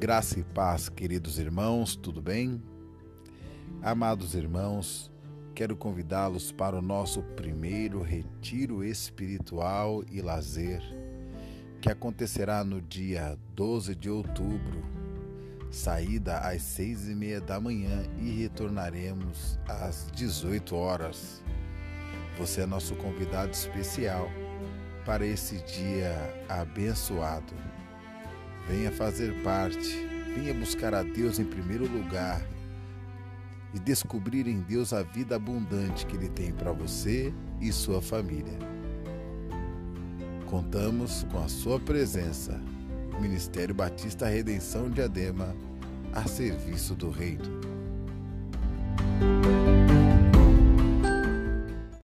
Graça e paz, queridos irmãos, tudo bem? Amados irmãos, quero convidá-los para o nosso primeiro retiro espiritual e lazer, que acontecerá no dia 12 de outubro, saída às seis e meia da manhã e retornaremos às 18 horas. Você é nosso convidado especial para esse dia abençoado. Venha fazer parte, venha buscar a Deus em primeiro lugar e descobrir em Deus a vida abundante que Ele tem para você e sua família. Contamos com a sua presença. Ministério Batista Redenção de Adema, a serviço do Reino.